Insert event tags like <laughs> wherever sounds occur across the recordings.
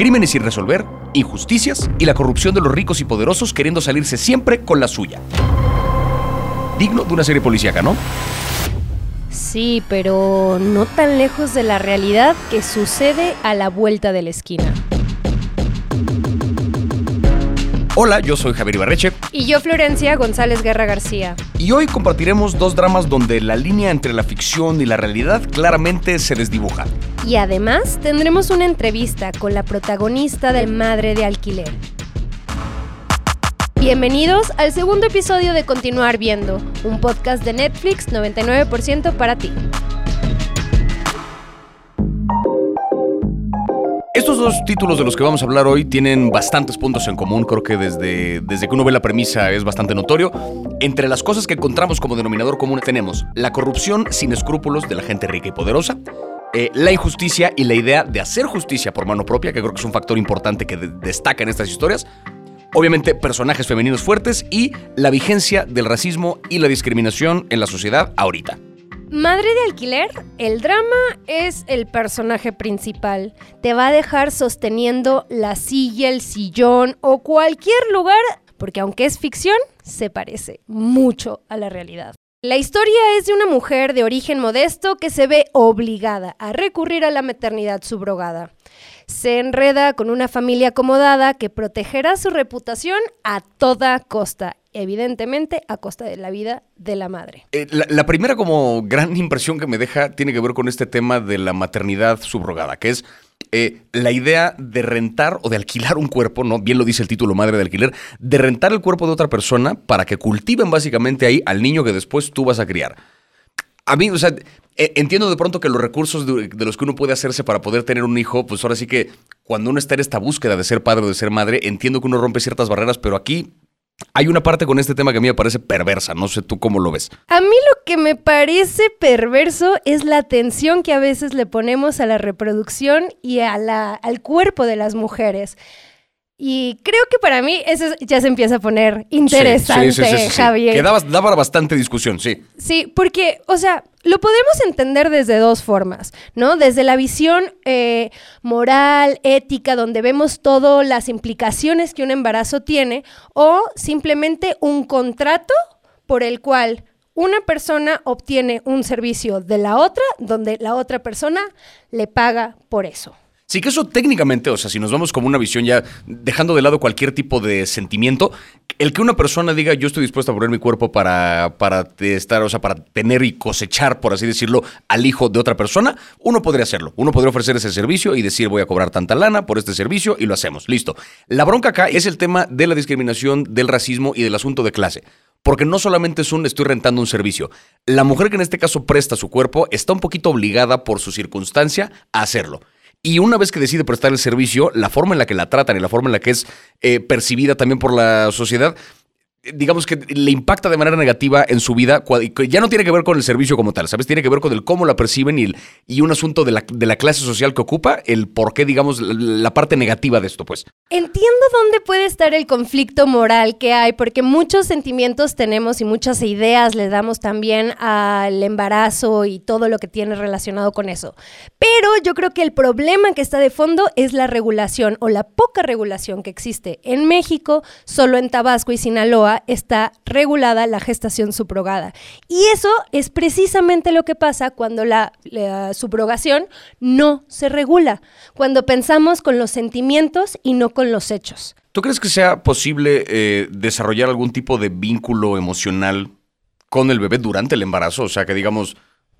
crímenes sin resolver, injusticias y la corrupción de los ricos y poderosos queriendo salirse siempre con la suya. Digno de una serie policíaca, ¿no? Sí, pero no tan lejos de la realidad que sucede a la vuelta de la esquina. Hola, yo soy Javier Ibarreche. Y yo Florencia González Guerra García. Y hoy compartiremos dos dramas donde la línea entre la ficción y la realidad claramente se desdibuja. Y además tendremos una entrevista con la protagonista de Madre de Alquiler. Bienvenidos al segundo episodio de Continuar Viendo, un podcast de Netflix 99% para ti. Estos dos títulos de los que vamos a hablar hoy tienen bastantes puntos en común, creo que desde, desde que uno ve la premisa es bastante notorio. Entre las cosas que encontramos como denominador común tenemos la corrupción sin escrúpulos de la gente rica y poderosa, eh, la injusticia y la idea de hacer justicia por mano propia, que creo que es un factor importante que destaca en estas historias, obviamente personajes femeninos fuertes y la vigencia del racismo y la discriminación en la sociedad ahorita. Madre de alquiler, el drama es el personaje principal. Te va a dejar sosteniendo la silla, el sillón o cualquier lugar, porque aunque es ficción, se parece mucho a la realidad. La historia es de una mujer de origen modesto que se ve obligada a recurrir a la maternidad subrogada. Se enreda con una familia acomodada que protegerá su reputación a toda costa evidentemente a costa de la vida de la madre. Eh, la, primera como gran impresión que me deja tiene que ver con este tema de la maternidad subrogada, que es eh, la idea de rentar o de alquilar un cuerpo, ¿no? Bien lo dice el título madre de alquiler, de rentar el cuerpo de otra persona para que cultiven básicamente ahí al niño que después tú vas a criar. A mí, o sea, e, entiendo de pronto que los recursos de, de, los que uno puede hacerse para poder tener un hijo, pues ahora sí que cuando uno está en esta búsqueda de ser padre o de ser madre, entiendo que uno rompe ciertas barreras, pero aquí hay una parte con este tema que a mí me parece perversa, no sé tú cómo lo ves. A mí lo que me parece perverso es la atención que a veces le ponemos a la reproducción y al cuerpo de las mujeres. Y creo que para mí eso ya se empieza a poner interesante, Javier. Que daba, bastante discusión, sí. Sí, porque, o sea, lo podemos entender desde dos formas, ¿no? Desde la visión eh, moral, ética, donde vemos todas las implicaciones que un embarazo tiene, o simplemente un contrato por el cual una persona obtiene un servicio de la otra, donde la otra persona le paga por eso. Sí, que eso técnicamente, o sea, si nos vamos como una visión ya dejando de lado cualquier tipo de sentimiento, el que una persona diga yo estoy dispuesto a poner mi cuerpo para, para estar, o sea, para tener y cosechar, por así decirlo, al hijo de otra persona, uno podría hacerlo. Uno podría ofrecer ese servicio y decir voy a cobrar tanta lana por este servicio y lo hacemos. Listo. La bronca acá es el tema de la discriminación, del racismo y del asunto de clase. Porque no solamente es un estoy rentando un servicio. La mujer que en este caso presta su cuerpo está un poquito obligada por su circunstancia a hacerlo. Y una vez que decide prestar el servicio, la forma en la que la tratan y la forma en la que es eh, percibida también por la sociedad, digamos que le impacta de manera negativa en su vida, ya no tiene que ver con el servicio como tal, ¿sabes? Tiene que ver con el cómo la perciben y, y un asunto de la, de la, clase social que ocupa, el por qué, digamos, la parte negativa de esto, pues. Entiendo dónde puede estar el conflicto moral que hay, porque muchos sentimientos tenemos y muchas ideas le damos también al embarazo y todo lo que tiene relacionado con eso. Pero yo creo que el problema que está de fondo es la regulación o la poca regulación que existe en México, solo en Tabasco y Sinaloa está regulada la gestación subrogada. Y eso es precisamente lo que pasa cuando la, subrogación no se regula, cuando pensamos con los sentimientos y no con los hechos. ¿Tú crees que sea posible eh, desarrollar algún tipo de vínculo emocional con el bebé durante el embarazo? O sea, que digamos,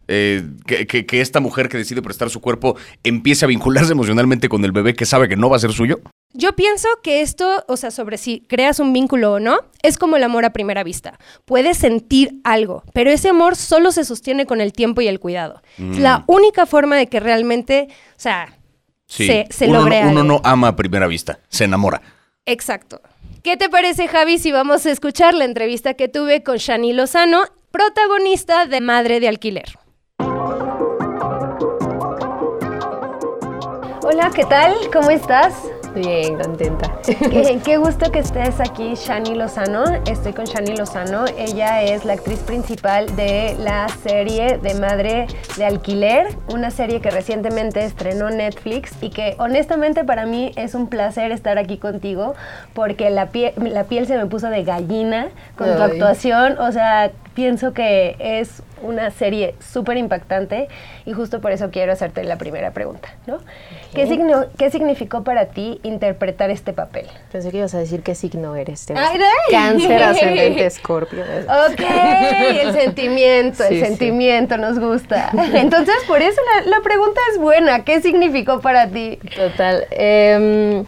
eh, que, esta mujer que decide prestar su cuerpo empiece a vincularse emocionalmente con el bebé que sabe que no va a ser suyo? Yo pienso que esto, o sea, sobre si creas un vínculo o no, es como el amor a primera vista. Puedes sentir algo, pero ese amor solo se sostiene con el tiempo y el cuidado. Es la mm. única forma de que realmente, o sea, se, se uno logre no, Uno no ama a primera vista, se enamora. Exacto. ¿Qué te parece, Javi, si vamos a escuchar la entrevista que tuve con Shani Lozano, protagonista de Madre de Alquiler? Hola, ¿qué tal? ¿Cómo estás? Bien, contenta. Qué, gusto que estés aquí, Shani Lozano. Estoy con Shani Lozano. Ella es la actriz principal de la serie de Madre de Alquiler, una serie que recientemente estrenó Netflix y que honestamente para mí es un placer estar aquí contigo porque la, la piel se me puso de gallina con tu actuación. O sea, pienso que es una serie súper impactante y justo por eso quiero hacerte la primera pregunta, ¿no? ¿Qué, signo, ¿Qué significó para ti interpretar este papel? Pensé que ibas a decir qué signo eres. Cáncer, ascendente, <laughs> escorpio. Ok, el <laughs> sentimiento, el sentimiento nos gusta. <laughs> Entonces, por eso la, pregunta es buena. ¿Qué significó para ti? Total. Em,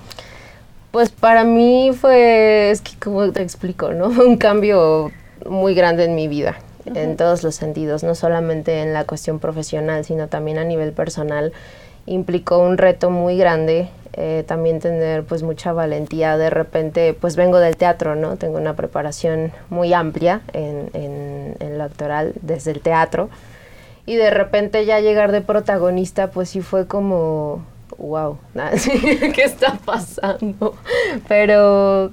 pues para mí fue, es que como te explico, ¿no? Un cambio muy grande en mi vida en todos los sentidos, no solamente en la cuestión profesional, sino también a nivel personal. Implicó un reto muy grande, eh, también tener pues mucha valentía. De repente, pues vengo del teatro, ¿no? Tengo una preparación muy amplia en, en, en lo actoral desde el teatro. Y de repente ya llegar de protagonista, pues sí fue como, wow, <laughs> ¿qué está pasando? Pero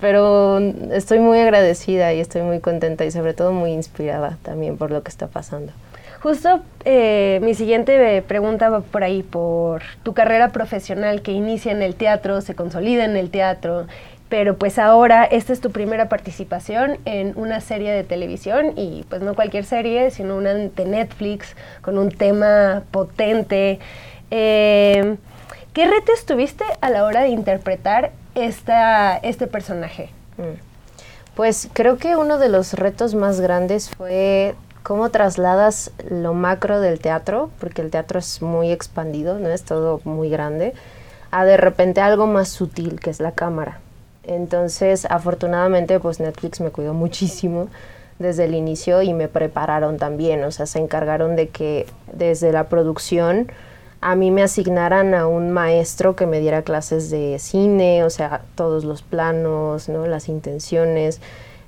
pero estoy muy agradecida y estoy muy contenta y sobre todo muy inspirada también por lo que está pasando. Justo eh, mi siguiente pregunta va por ahí, por tu carrera profesional que inicia en el teatro, se consolida en el teatro, pero pues ahora esta es tu primera participación en una serie de televisión y pues no cualquier serie, sino una de Netflix con un tema potente. Eh, ¿Qué retos tuviste a la hora de interpretar esta, este personaje? Mm. Pues creo que uno de los retos más grandes fue cómo trasladas lo macro del teatro, porque el teatro es muy expandido, no es todo muy grande, a de repente algo más sutil, que es la cámara. Entonces, afortunadamente, pues Netflix me cuidó muchísimo desde el inicio y me prepararon también, o sea, se encargaron de que desde la producción a mí me asignaran a un maestro que me diera clases de cine, o sea, todos los planos, ¿no? las intenciones.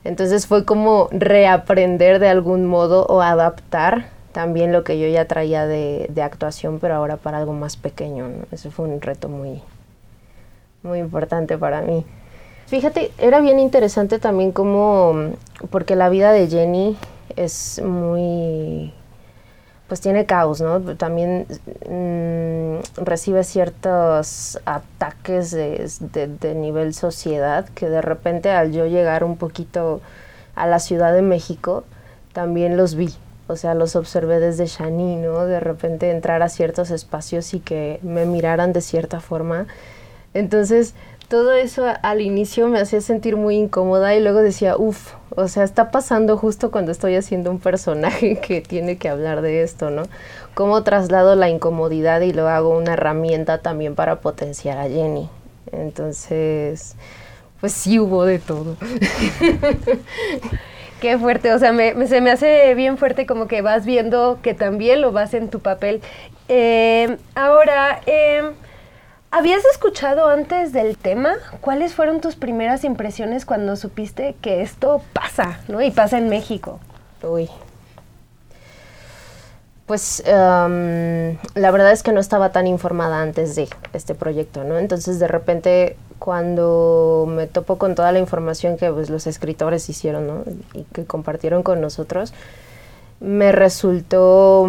Entonces fue como reaprender de algún modo o adaptar también lo que yo ya traía de, actuación, pero ahora para algo más pequeño. Eso fue un reto muy, muy importante para mí. Fíjate, era bien interesante también como, porque la vida de Jenny es muy pues tiene caos, ¿no? También mm, recibe ciertos ataques de, nivel sociedad que de repente al yo llegar un poquito a la Ciudad de México, también los vi. O sea, los observé desde Shani, ¿no? De repente entrar a ciertos espacios y que me miraran de cierta forma. Entonces, todo eso al inicio me hacía sentir muy incómoda y luego decía, uff, o sea, está pasando justo cuando estoy haciendo un personaje <laughs> que tiene que hablar de esto, ¿no? Cómo traslado la incomodidad y lo hago una herramienta también para potenciar a Jenny. Entonces, pues sí hubo de todo. <laughs> Qué fuerte, o sea, se me hace bien fuerte como que vas viendo que también lo vas en tu papel. Eh, ahora, eh, ¿Habías escuchado antes del tema? ¿Cuáles fueron tus primeras impresiones cuando supiste que esto pasa, ¿no? Y pasa en México. Uy. Pues la verdad es que no estaba tan informada antes de este proyecto, ¿no? Entonces de repente cuando me topo con toda la información que pues, los escritores hicieron, ¿no? Y que compartieron con nosotros, me resultó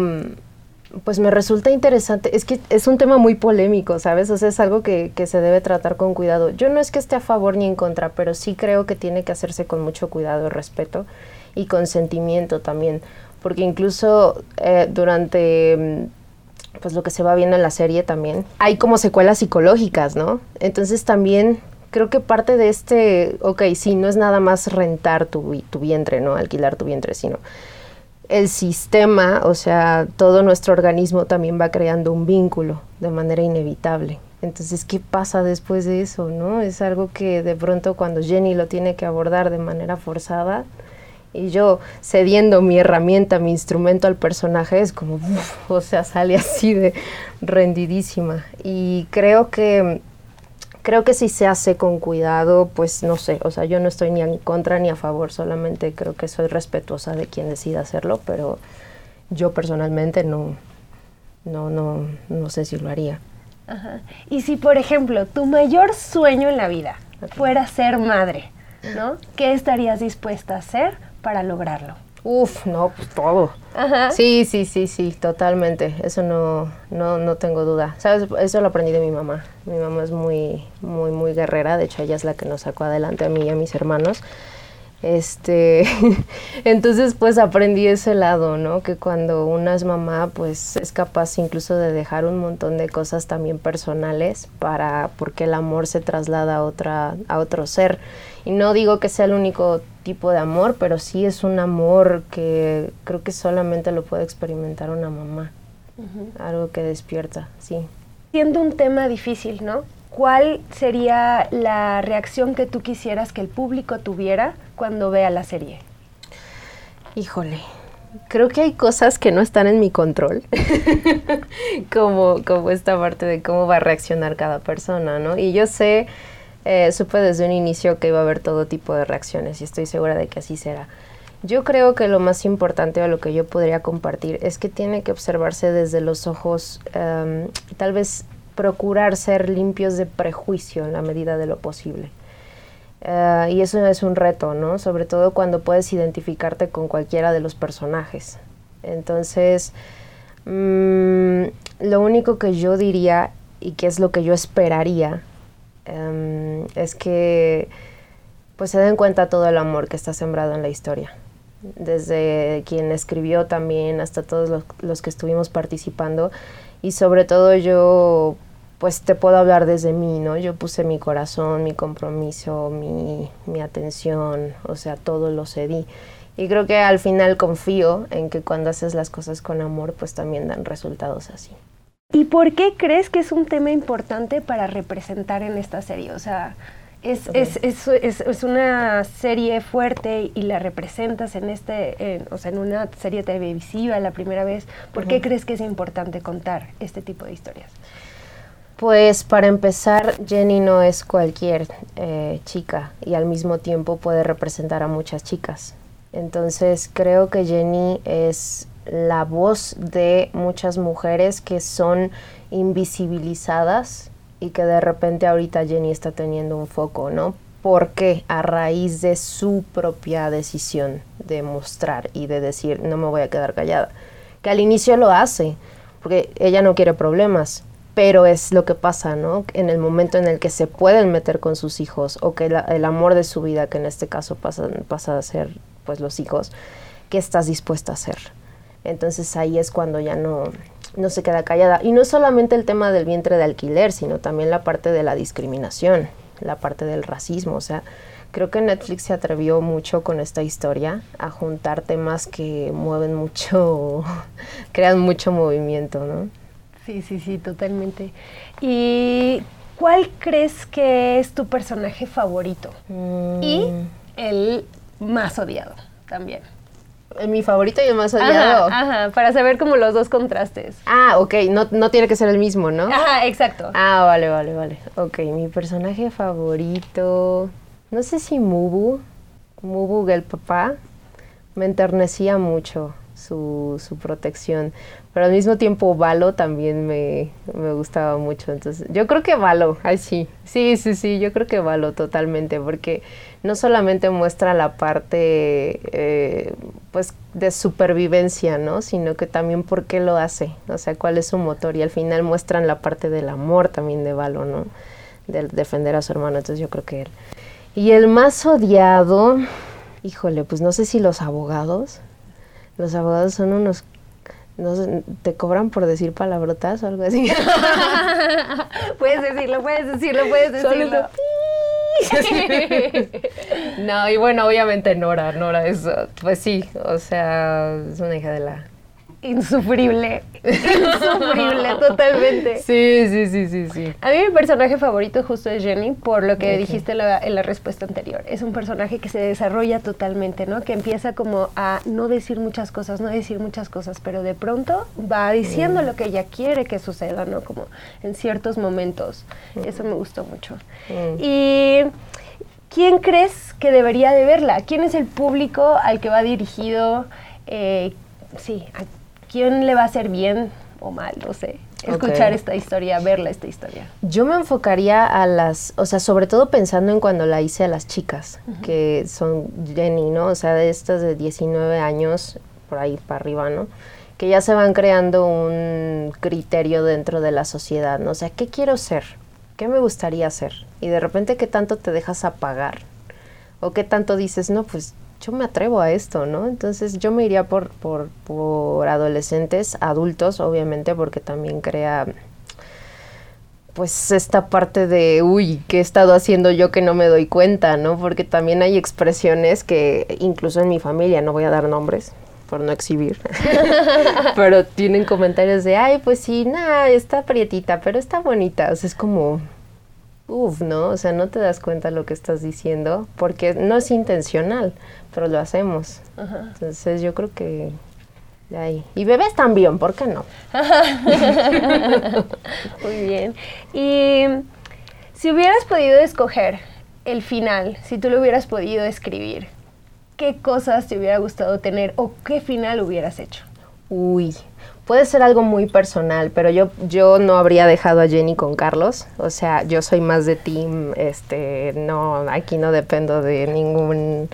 pues me resulta interesante. Es que es un tema muy polémico, ¿sabes? O sea, es algo que, que, se debe tratar con cuidado. Yo no es que esté a favor ni en contra, pero sí creo que tiene que hacerse con mucho cuidado, respeto y consentimiento también. Porque incluso eh, durante mm, pues lo que se va viendo en la serie también, hay como secuelas psicológicas, ¿no? Entonces también creo que parte de este, ok, sí, no es nada más rentar tu, tu vientre, ¿no? Alquilar tu vientre, sino el sistema, o sea, todo nuestro organismo también va creando un vínculo de manera inevitable. Entonces, ¿qué pasa después de eso, no? Es algo que de pronto cuando Jenny lo tiene que abordar de manera forzada y yo cediendo mi herramienta, mi instrumento al personaje, es como, o sea, sale así de rendidísima. Y creo que creo que si se hace con cuidado, pues no sé, o sea, yo no estoy ni en contra ni a favor, solamente creo que soy respetuosa de quien decida hacerlo, pero yo personalmente no, no, no, no sé si lo haría. Ajá. Y si, por ejemplo, tu mayor sueño en la vida fuera ser madre, ¿no? ¿Qué estarías dispuesta a hacer para lograrlo? Uf, no, pues todo. Ajá. Sí, sí, sí, sí, totalmente. Eso no, no, no tengo duda. ¿Sabes? Eso lo aprendí de mi mamá. Mi mamá es muy, muy, muy guerrera. De hecho, ella es la que nos sacó adelante a mí y a mis hermanos. Este, <laughs> entonces pues aprendí ese lado, ¿no? Que cuando una es mamá, pues es capaz incluso de dejar un montón de cosas también personales para, porque el amor se traslada a otra, a otro ser. Y no digo que sea el único tipo de amor, pero sí es un amor que creo que solamente lo puede experimentar una mamá. Algo que despierta, sí. Siendo un tema difícil, ¿no? ¿Cuál sería la reacción que tú quisieras que el público tuviera cuando vea la serie? Híjole, creo que hay cosas que no están en mi control, <laughs> como, como esta parte de cómo va a reaccionar cada persona, ¿no? Y yo sé, eh, supe desde un inicio que iba a haber todo tipo de reacciones y estoy segura de que así será. Yo creo que lo más importante o lo que yo podría compartir es que tiene que observarse desde los ojos, em, tal vez procurar ser limpios de prejuicio en la medida de lo posible. Eh, y eso es un reto, ¿no? Sobre todo cuando puedes identificarte con cualquiera de los personajes. Entonces, mm, lo único que yo diría y que es lo que yo esperaría em, es que pues se den cuenta todo el amor que está sembrado en la historia. Desde quien escribió también hasta todos los, los que estuvimos participando y sobre todo yo pues te puedo hablar desde mí, ¿no? Yo puse mi corazón, mi compromiso, mi, mi atención, o sea, todo lo cedí. Y creo que al final confío en que cuando haces las cosas con amor, pues también dan resultados así. ¿Y por qué crees que es un tema importante para representar en esta serie? O sea, es, es, es, es una serie fuerte y la representas en este, en, o sea, en una serie televisiva la primera vez. ¿Por qué crees que es importante contar este tipo de historias? Pues para empezar, Jenny no es cualquier eh, chica y al mismo tiempo puede representar a muchas chicas. Entonces creo que Jenny es la voz de muchas mujeres que son invisibilizadas y que de repente ahorita Jenny está teniendo un foco, ¿no? Porque a raíz de su propia decisión de mostrar y de decir no me voy a quedar callada, que al inicio lo hace, porque ella no quiere problemas, pero es lo que pasa, ¿no? En el momento en el que se pueden meter con sus hijos o que el amor de su vida, que en este caso pasa, pasa a ser pues los hijos, ¿qué estás dispuesta a hacer? Entonces ahí es cuando ya no, no se queda callada. Y no solamente el tema del vientre de alquiler, sino también la parte de la discriminación, la parte del racismo. O sea, creo que Netflix se atrevió mucho con esta historia a juntar temas que mueven mucho, <laughs> crean mucho movimiento, ¿no? Sí, sí, sí, totalmente. ¿Y cuál crees que es tu personaje favorito? Y Mm. el más odiado también. Mi favorito y el más odiado. Ajá, ajá, para saber como los dos contrastes. Ah, ok, no, no tiene que ser el mismo, ¿no? Ajá, exacto. Ah, vale, vale, vale. Ok, mi personaje favorito. No sé si Mubu, Mubu el papá, me enternecía mucho su, protección. Pero al mismo tiempo Valo también me, me gustaba mucho. Entonces, yo creo que Valo, ay sí. Sí, sí, sí, yo creo que Valo totalmente. Porque no solamente muestra la parte eh, pues de supervivencia, ¿no? Sino que también por qué lo hace. O sea, cuál es su motor. Y al final muestran la parte del amor también de Valo, ¿no? De defender a su hermano. Entonces yo creo que él. Y el más odiado, híjole, pues no sé si los abogados. Los abogados son unos no sé, te cobran por decir palabrotas o algo así. <laughs> puedes decirlo, puedes decirlo, puedes decirlo. <laughs> no, y bueno, obviamente Nora, Nora es, pues sí, o sea, es una hija de la... Insufrible, <laughs> insufrible, totalmente. Sí, sí, sí, sí, sí. A mí mi personaje favorito justo es Jenny, por lo que okay. dijiste la, en la respuesta anterior. Es un personaje que se desarrolla totalmente, ¿no? Que empieza como a no decir muchas cosas, no decir muchas cosas, pero de pronto va diciendo mm. lo que ella quiere que suceda, ¿no? Como en ciertos momentos. Mm. Eso me gustó mucho. Mm. Y... ¿Quién crees que debería de verla? ¿Quién es el público al que va dirigido? Eh, sí, ¿a quién le va a hacer bien o mal, no sé. Escuchar esta historia, verla esta historia. Yo me enfocaría a las, o sea, sobre todo pensando en cuando la hice a las chicas, que son Jenny, ¿no? O sea, de estas de 19 años, por ahí para arriba, ¿no? Que ya se van creando un criterio dentro de la sociedad, ¿no? O sea, ¿qué quiero ser? ¿Qué me gustaría ser? Y de repente, ¿qué tanto te dejas apagar? ¿O qué tanto dices, no, pues yo me atrevo a esto, ¿no? Entonces yo me iría por, por, adolescentes, adultos, obviamente, porque también crea pues esta parte de, uy, ¿qué he estado haciendo yo que no me doy cuenta, ¿no? Porque también hay expresiones que incluso en mi familia, no voy a dar nombres por no exhibir, <laughs> pero tienen comentarios de, ay, pues sí, nada, está prietita, pero está bonita, o sea, es como, uff, ¿no? O sea, no te das cuenta lo que estás diciendo porque no es intencional, pero lo hacemos. Entonces yo creo que de ahí. Y bebés también, ¿por qué no? <laughs> Muy bien. Y si hubieras podido escoger el final, si tú lo hubieras podido escribir, ¿qué cosas te hubiera gustado tener o qué final hubieras hecho? Uy, puede ser algo muy personal, pero yo, yo no habría dejado a Jenny con Carlos. O sea, yo soy más de team, este, no, aquí no dependo de ningún,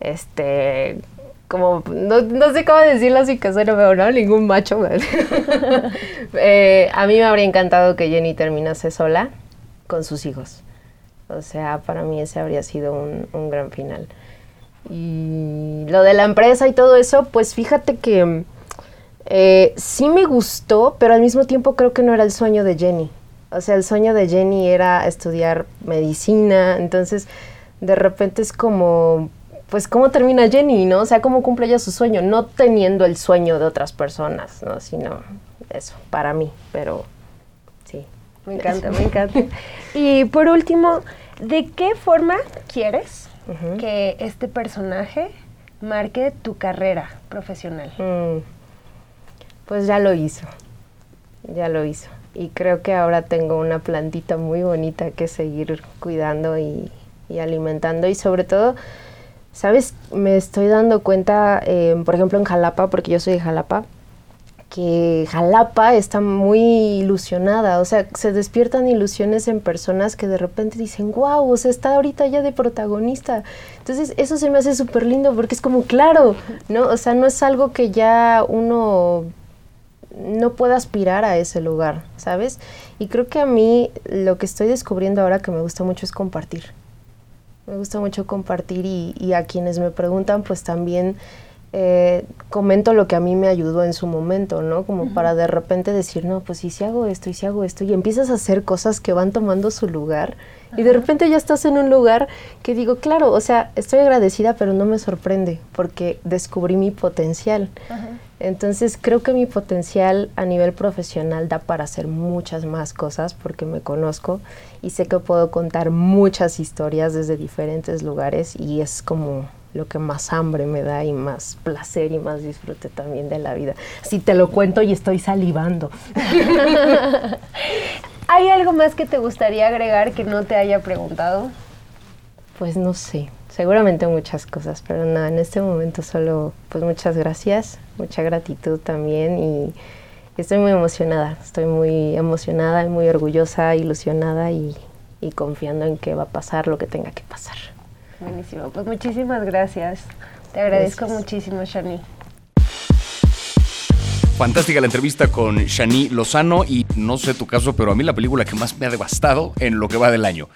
este, como, no, sé cómo decirlo así que suena veo, ¿no? Ningún macho. <laughs> eh, a mí me habría encantado que Jenny terminase sola con sus hijos. O sea, para mí ese habría sido un, un gran final. Y lo de la empresa y todo eso, pues fíjate que eh, sí me gustó, pero al mismo tiempo creo que no era el sueño de Jenny. O sea, el sueño de Jenny era estudiar medicina, entonces de repente es como, pues, ¿cómo termina Jenny, no? O sea, ¿cómo cumple ella su sueño? No teniendo el sueño de otras personas, ¿no? Sino eso, para mí, pero sí. Me encanta, me encanta. <laughs> Y por último, ¿de qué forma quieres que este personaje marque tu carrera profesional? Mm pues ya lo hizo, ya lo hizo. Y creo que ahora tengo una plantita muy bonita que seguir cuidando y, alimentando y sobre todo, ¿sabes? Me estoy dando cuenta, eh, por ejemplo, en Jalapa, porque yo soy de Jalapa, que Jalapa está muy ilusionada, o sea, se despiertan ilusiones en personas que de repente dicen, wow, o sea, está ahorita ya de protagonista. Entonces, eso se me hace súper lindo porque es como, claro, ¿no? O sea, no es algo que ya uno no puedo aspirar a ese lugar, ¿sabes? Y creo que a mí lo que estoy descubriendo ahora que me gusta mucho es compartir. Me gusta mucho compartir y, a quienes me preguntan, pues también eh, comento lo que a mí me ayudó en su momento, ¿no? Como para de repente decir, no, pues si hago esto y si hago esto, y empiezas a hacer cosas que van tomando su lugar, y de repente ya estás en un lugar que digo, claro, o sea, estoy agradecida, pero no me sorprende, porque descubrí mi potencial. Entonces creo que mi potencial a nivel profesional da para hacer muchas más cosas porque me conozco y sé que puedo contar muchas historias desde diferentes lugares y es como lo que más hambre me da y más placer y más disfrute también de la vida. Si te lo cuento y estoy salivando. <laughs> ¿Hay algo más que te gustaría agregar que no te haya preguntado? Pues no sé, seguramente muchas cosas, pero nada, en este momento solo pues muchas gracias, mucha gratitud también y estoy muy emocionada, estoy muy emocionada y muy orgullosa, ilusionada y, y confiando en que va a pasar lo que tenga que pasar. Buenísimo, pues muchísimas gracias. Te agradezco muchísimo, Shani. Fantástica la entrevista con Shani Lozano y no sé tu caso, pero a mí la película que más me ha devastado en lo que va del año.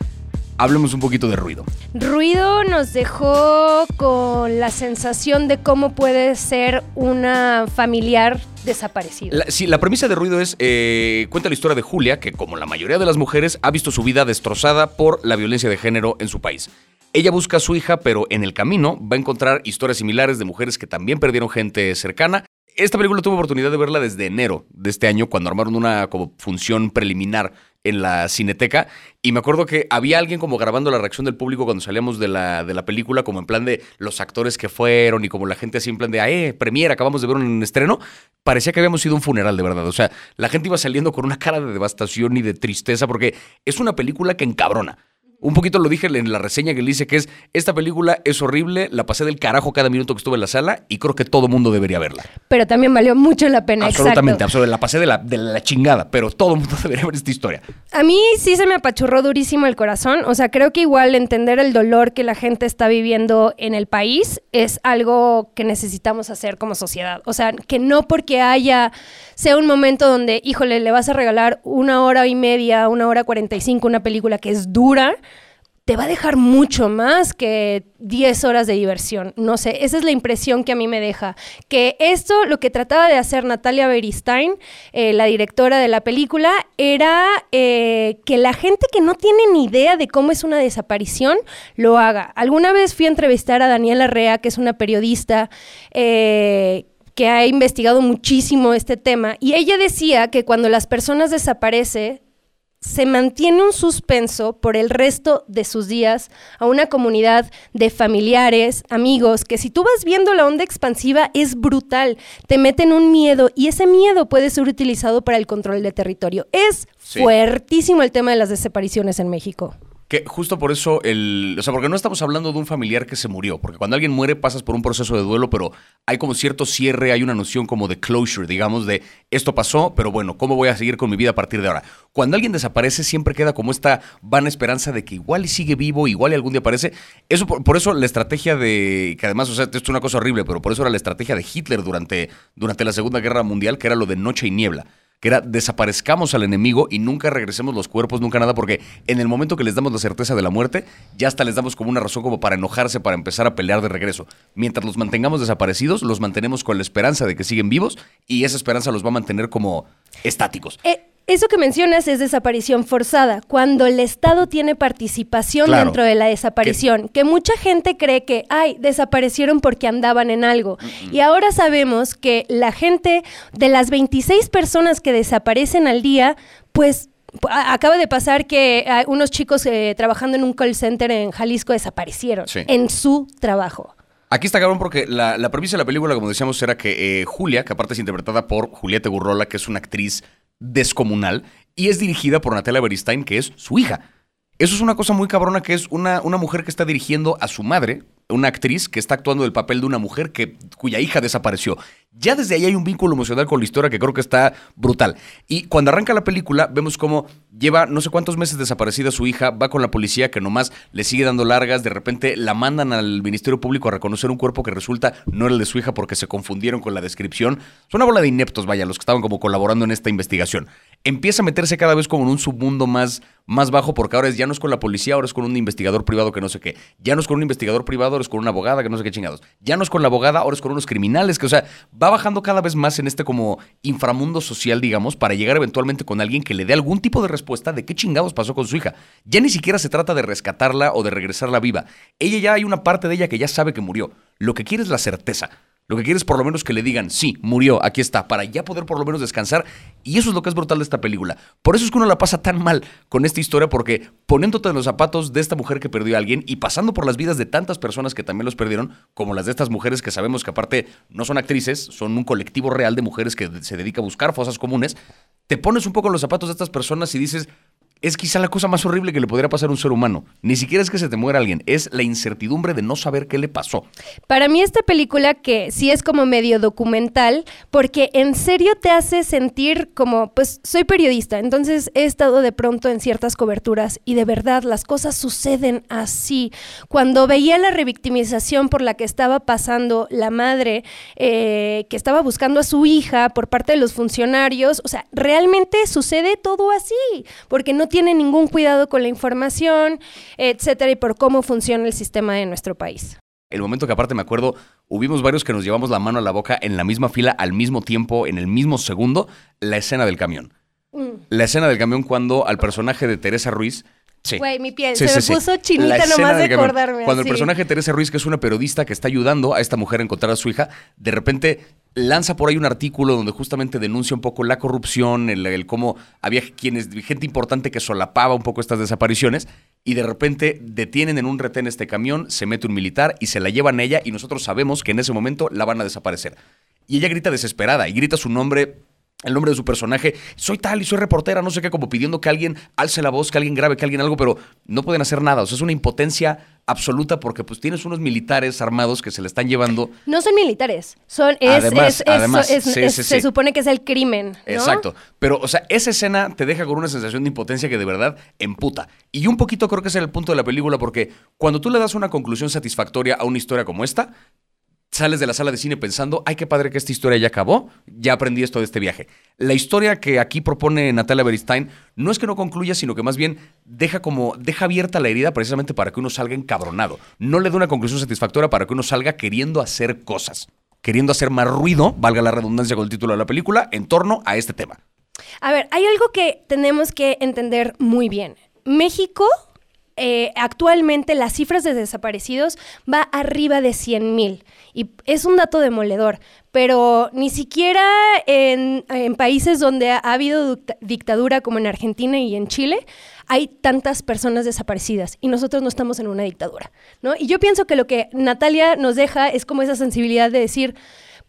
Hablemos un poquito de ruido. Ruido nos dejó con la sensación de cómo puede ser una familiar desaparecida. sí, la premisa de ruido es, eh, cuenta la historia de Julia, que como la mayoría de las mujeres, ha visto su vida destrozada por la violencia de género en su país. Ella busca a su hija, pero en el camino va a encontrar historias similares de mujeres que también perdieron gente cercana. Esta película tuve oportunidad de verla desde enero de este año, cuando armaron una como función preliminar en la cineteca. Y me acuerdo que había alguien como grabando la reacción del público cuando salíamos de la, de la película, como en plan de los actores que fueron y como la gente así en plan de, ah, eh, premier, acabamos de ver un estreno. Parecía que habíamos ido a un funeral, de verdad. O sea, la gente iba saliendo con una cara de devastación y de tristeza porque es una película que encabrona. Un poquito lo dije en la reseña que le hice que es, esta película es horrible, la pasé del carajo cada minuto que estuve en la sala y creo que todo mundo debería verla. Pero también valió mucho la pena, Absolutamente, absolutamente. La pasé de la, de la chingada, pero todo el mundo <laughs> debería ver esta historia. A mí sí se me apachurró durísimo el corazón. O sea, creo que igual entender el dolor que la gente está viviendo en el país es algo que necesitamos hacer como sociedad. O sea, que no porque haya, sea un momento donde, híjole, le vas a regalar una hora y media, una hora cuarenta y cinco, una película que es dura te va a dejar mucho más que 10 horas de diversión. No sé, esa es la impresión que a mí me deja. Que esto, lo que trataba de hacer Natalia Beristain, eh, la directora de la película, era eh, que la gente que no tiene ni idea de cómo es una desaparición, lo haga. Alguna vez fui a entrevistar a Daniela Rea, que es una periodista. Eh, que ha investigado muchísimo este tema, y ella decía que cuando las personas desaparecen, se mantiene un suspenso por el resto de sus días a una comunidad de familiares, amigos, que si tú vas viendo la onda expansiva es brutal, te meten un miedo y ese miedo puede ser utilizado para el control de territorio. Es fuertísimo el tema de las desapariciones en México. Que justo por eso, el, o sea, porque no estamos hablando de un familiar que se murió, porque cuando alguien muere pasas por un proceso de duelo, pero hay como cierto cierre, hay una noción como de closure, digamos, de esto pasó, pero bueno, ¿cómo voy a seguir con mi vida a partir de ahora? Cuando alguien desaparece siempre queda como esta vana esperanza de que igual y sigue vivo, igual y algún día aparece. Eso, por, eso la estrategia de, que además, o sea, esto es una cosa horrible, pero por eso era la estrategia de Hitler durante, durante la Segunda Guerra Mundial, que era lo de noche y niebla que era desaparezcamos al enemigo y nunca regresemos los cuerpos, nunca nada, porque en el momento que les damos la certeza de la muerte, ya hasta les damos como una razón como para enojarse, para empezar a pelear de regreso. Mientras los mantengamos desaparecidos, los mantenemos con la esperanza de que siguen vivos y esa esperanza los va a mantener como estáticos. Eh, eso que mencionas es desaparición forzada, cuando el Estado tiene participación dentro de la desaparición, que mucha gente cree que, ay, desaparecieron porque andaban en algo. Y ahora sabemos que la gente, de las 26 personas que desaparecen al día, pues acaba de pasar que unos chicos eh, trabajando en un call center en Jalisco desaparecieron en su trabajo. Aquí está cabrón porque la, premisa de la película, como decíamos, era que eh, Julia, que aparte es interpretada por Julieta Gurrola, que es una actriz descomunal y es dirigida por Natalia Beristain, que es su hija. Eso es una cosa muy cabrona, que es una, una mujer que está dirigiendo a su madre, una actriz que está actuando el papel de una mujer que, cuya hija desapareció. Ya desde ahí hay un vínculo emocional con la historia que creo que está brutal. Y cuando arranca la película, vemos cómo lleva no sé cuántos meses desaparecida su hija, va con la policía que nomás le sigue dando largas, de repente la mandan al Ministerio Público a reconocer un cuerpo que resulta no era el de su hija porque se confundieron con la descripción. Es una bola de ineptos, vaya, los que estaban como colaborando en esta investigación. Empieza a meterse cada vez como en un submundo más, más bajo porque ahora es, ya no es con la policía, ahora es con un investigador privado que no sé qué. Ya no es con un investigador privado, ahora es con una abogada que no sé qué chingados. Ya no es con la abogada, ahora es con unos criminales que, o sea, va bajando cada vez más en este como inframundo social, digamos, para llegar eventualmente con alguien que le dé algún tipo de respuesta de qué chingados pasó con su hija. Ya ni siquiera se trata de rescatarla o de regresarla viva. Ella ya hay una parte de ella que ya sabe que murió. Lo que quiere es la certeza. Lo que quiere es por lo menos que le digan, sí, murió, aquí está, para ya poder por lo menos descansar. Y eso es lo que es brutal de esta película. Por eso es que uno la pasa tan mal con esta historia, porque poniéndote en los zapatos de esta mujer que perdió a alguien y pasando por las vidas de tantas personas que también los perdieron, como las de estas mujeres que sabemos que aparte no son actrices, son un colectivo real de mujeres que se dedica a buscar fosas comunes, te pones un poco en los zapatos de estas personas y dices, es quizá la cosa más horrible que le podría pasar a un ser humano. Ni siquiera es que se te muera alguien, es la incertidumbre de no saber qué le pasó. Para mí esta película que sí es como medio documental, porque en serio te hace sentir como, pues soy periodista, entonces he estado de pronto en ciertas coberturas y de verdad las cosas suceden así. Cuando veía la revictimización por la que estaba pasando la madre, eh, que estaba buscando a su hija por parte de los funcionarios, o sea, realmente sucede todo así, porque no tiene ningún cuidado con la información, etcétera, y por cómo funciona el sistema de nuestro país. El momento que aparte me acuerdo, hubimos varios que nos llevamos la mano a la boca en la misma fila al mismo tiempo, en el mismo segundo, la escena del camión. Mm. La escena del camión cuando al personaje de Teresa Ruiz Sí. Güey, mi piel se me puso chinita nomás de acordarme. Cuando el personaje de Teresa Ruiz, que es una periodista que está ayudando a esta mujer a encontrar a su hija, de repente lanza por ahí un artículo donde justamente denuncia un poco la corrupción, el, cómo había quienes, gente importante que solapaba un poco estas desapariciones, y de repente detienen en un retén este camión, se mete un militar y se la llevan a ella, y nosotros sabemos que en ese momento la van a desaparecer. Y ella grita desesperada y grita su nombre el nombre de su personaje, soy tal y soy reportera, no sé qué, como pidiendo que alguien alce la voz, que alguien grabe, que alguien algo, pero no pueden hacer nada. O sea, es una impotencia absoluta porque pues tienes unos militares armados que se le están llevando. No son militares, son es, Además, es- es- además, es- sí, es- sí, se supone que es el crimen. ¿no? Exacto. Pero, o sea, esa escena te deja con una sensación de impotencia que de verdad emputa. Y un poquito creo que era el punto de la película, porque cuando tú le das una conclusión satisfactoria a una historia como esta, sales de la sala de cine pensando, ay, qué padre que esta historia ya acabó, ya aprendí esto de este viaje. La historia que aquí propone Natalia Beristain no es que no concluya, sino que más bien deja como, deja abierta la herida precisamente para que uno salga encabronado. No le da una conclusión satisfactoria para que uno salga queriendo hacer cosas, queriendo hacer más ruido, valga la redundancia con el título de la película, en torno a este tema. A ver, hay algo que tenemos que entender muy bien. México, eh, actualmente las cifras de desaparecidos va arriba de 100 mil. Y es un dato demoledor, pero ni siquiera en, en países donde ha habido dictadura como en Argentina y en Chile, hay tantas personas desaparecidas y nosotros no estamos en una dictadura, ¿no? Y yo pienso que lo que Natalia nos deja es como esa sensibilidad de decir,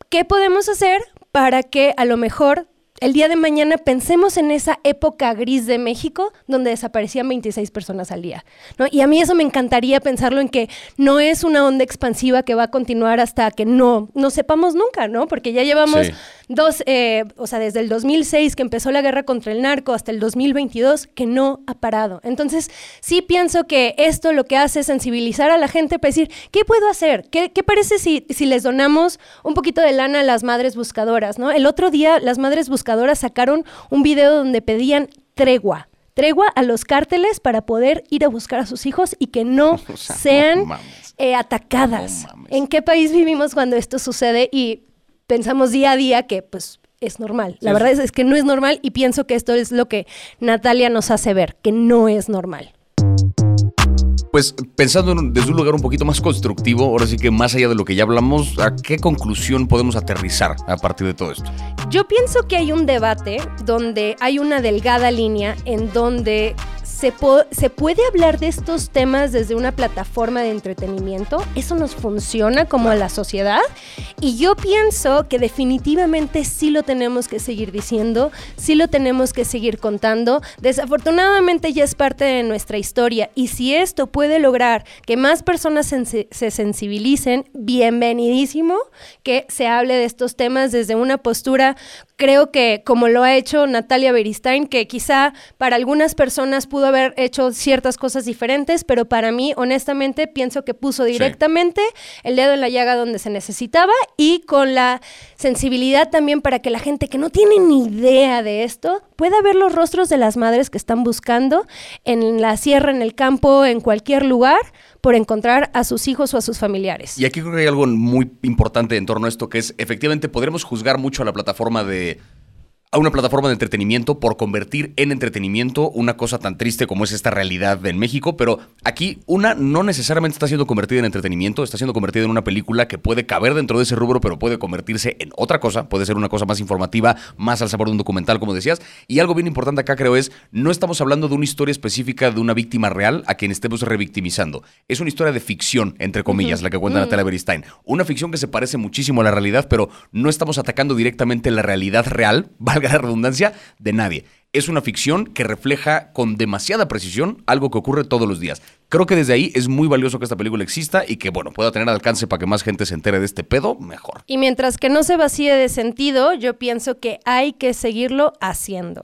¿qué podemos hacer para que a lo mejor el día de mañana pensemos en esa época gris de México donde desaparecían 26 personas al día. ¿no? Y a mí eso me encantaría pensarlo en que no es una onda expansiva que va a continuar hasta que no, no sepamos nunca, ¿no? Porque ya llevamos Sí. dos, eh, o sea, desde el 2006 que empezó la guerra contra el narco hasta el 2022 que no ha parado. Entonces, sí pienso que esto lo que hace es sensibilizar a la gente para decir, ¿qué puedo hacer? ¿Qué, qué parece si, si les donamos un poquito de lana a las madres buscadoras? ¿no? El otro día las madres buscadoras sacaron un video donde pedían tregua. Tregua a los cárteles para poder ir a buscar a sus hijos y que no <laughs> O sea, sean no eh, atacadas. No. ¿En qué país vivimos cuando esto sucede? Y pensamos día a día que pues es normal. La Sí, verdad es, es que no es normal y pienso que esto es lo que Natalia nos hace ver, que no es normal. Pues pensando en- desde un lugar un poquito más constructivo, ahora sí que más allá de lo que ya hablamos, ¿a qué conclusión podemos aterrizar a partir de todo esto? Yo pienso que hay un debate donde hay una delgada línea en donde se, se puede hablar de estos temas desde una plataforma de entretenimiento. Eso nos funciona como a la sociedad. Y yo pienso que definitivamente sí lo tenemos que seguir diciendo, sí lo tenemos que seguir contando. Desafortunadamente ya es parte de nuestra historia. Y si esto puede lograr que más personas sensi- se sensibilicen, bienvenidísimo que se hable de estos temas desde una postura, creo que como lo ha hecho Natalia Beristain, que quizá para algunas personas pudo haber hecho ciertas cosas diferentes, pero para mí, honestamente, pienso que puso directamente el dedo en la llaga donde se necesitaba y con la sensibilidad también para que la gente que no tiene ni idea de esto pueda ver los rostros de las madres que están buscando en la sierra, en el campo, en cualquier lugar, por encontrar a sus hijos o a sus familiares. Y aquí creo que hay algo muy importante en torno a esto, que es efectivamente podremos juzgar mucho a la plataforma de a una plataforma de entretenimiento por convertir en entretenimiento una cosa tan triste como es esta realidad en México, pero aquí una no necesariamente está siendo convertida en entretenimiento, está siendo convertida en una película que puede caber dentro de ese rubro, pero puede convertirse en otra cosa, puede ser una cosa más informativa, más al sabor de un documental, como decías. Y algo bien importante acá creo es, no estamos hablando de una historia específica de una víctima real a quien estemos revictimizando. Es una historia de ficción, entre comillas, la que cuenta Natalia Beristain. Una ficción que se parece muchísimo a la realidad, pero no estamos atacando directamente la realidad real, <laughs> la redundancia, de nadie. Es una ficción que refleja con demasiada precisión algo que ocurre todos los días. Creo que desde ahí es muy valioso que esta película exista y que, bueno, pueda tener alcance para que más gente se entere de este pedo, mejor. Y mientras que no se vacíe de sentido, yo pienso que hay que seguirlo haciendo.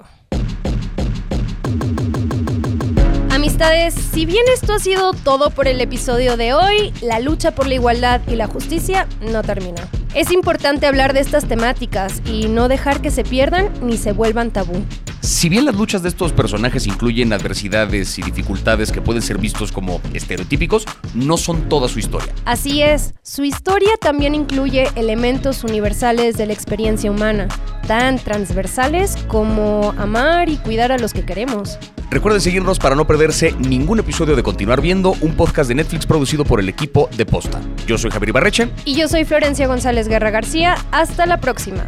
Amistades, si bien esto ha sido todo por el episodio de hoy, la lucha por la igualdad y la justicia no termina. Es importante hablar de estas temáticas y no dejar que se pierdan ni se vuelvan tabú. Si bien las luchas de estos personajes incluyen adversidades y dificultades que pueden ser vistos como estereotípicos, no son toda su historia. Así es, su historia también incluye elementos universales de la experiencia humana, tan transversales como amar y cuidar a los que queremos. Recuerden seguirnos para no perderse ningún episodio de Continuar Viendo, un podcast de Netflix producido por el equipo de Posta. Yo soy Javier Ibarreche. Y yo soy Florencia González Guerra García. Hasta la próxima.